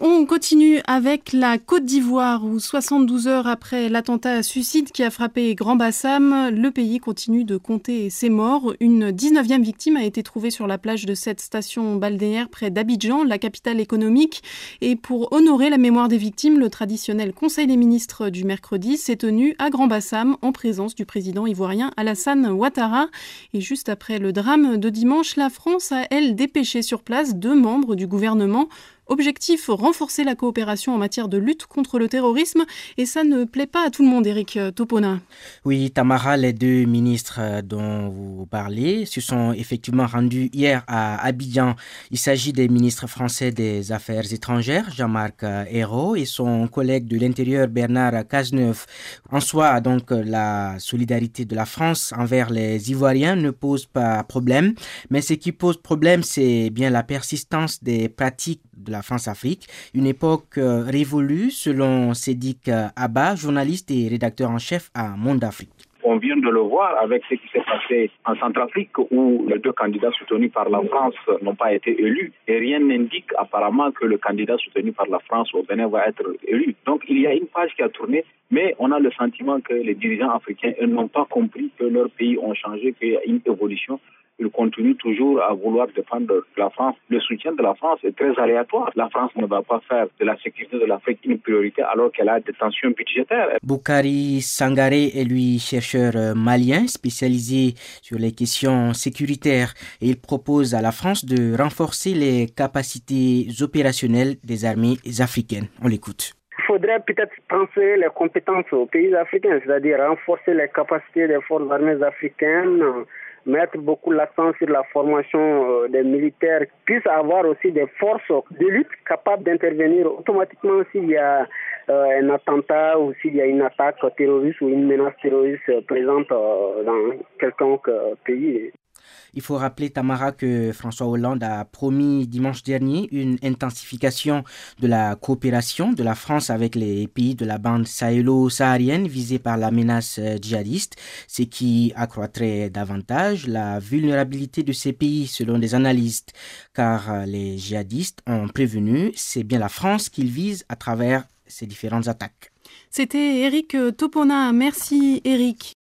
On continue avec la Côte d'Ivoire où 72 heures après l'attentat suicide qui a frappé Grand Bassam, le pays continue de compter ses morts. Une 19e victime a été trouvée sur la plage de cette station balnéaire près d'Abidjan, la capitale économique. Et pour honorer la mémoire des victimes, le traditionnel Conseil des ministres du mercredi s'est tenu à Grand Bassam en présence du président ivoirien Alassane Ouattara. Et juste après le drame de dimanche, la France a, elle, dépêché sur place deux membres du gouvernement Objectif, renforcer la coopération en matière de lutte contre le terrorisme et ça ne plaît pas à tout le monde, Eric Topona. Oui, Tamara, les deux ministres dont vous parlez se sont effectivement rendus hier à Abidjan. Il s'agit des ministres français des Affaires étrangères, Jean-Marc Ayrault, et son collègue de l'Intérieur, Bernard Cazeneuve. En soi, donc, la solidarité de la France envers les Ivoiriens ne pose pas problème, mais ce qui pose problème, c'est bien la persistance des pratiques de la France-Afrique, une époque euh, révolue selon Sédic euh, Abba, journaliste et rédacteur en chef à Monde Afrique. On vient de le voir avec ce qui s'est passé en Centrafrique où les deux candidats soutenus par la France n'ont pas été élus et rien n'indique apparemment que le candidat soutenu par la France au Bénin va être élu. Donc il y a une page qui a tourné, mais on a le sentiment que les dirigeants africains n'ont pas compris que leurs pays ont changé, qu'il y a une évolution il continue toujours à vouloir défendre la France. Le soutien de la France est très aléatoire. La France ne va pas faire de la sécurité de l'Afrique une priorité alors qu'elle a des tensions budgétaires. Boukari Sangaré est lui chercheur euh, malien spécialisé sur les questions sécuritaires et il propose à la France de renforcer les capacités opérationnelles des armées africaines. On l'écoute. Il faudrait peut-être transférer les compétences aux pays africains, c'est-à-dire renforcer les capacités des forces armées africaines, mettre beaucoup l'accent sur la formation euh, des militaires, puissent avoir aussi des forces de lutte capables d'intervenir automatiquement s'il y a euh, un attentat ou s'il y a une attaque terroriste ou une menace terroriste présente euh, dans quelconque pays. Il faut rappeler, Tamara, que François Hollande a promis dimanche dernier une intensification de la coopération de la France avec les pays de la bande sahélo-saharienne visés par la menace euh, djihadiste, ce qui accroîtrait davantage la vulnérabilité de ces pays selon des analystes, car euh, les djihadistes ont prévenu, c'est bien la France qu'ils visent à travers ces différentes attaques. C'était Eric Topona. Merci Eric.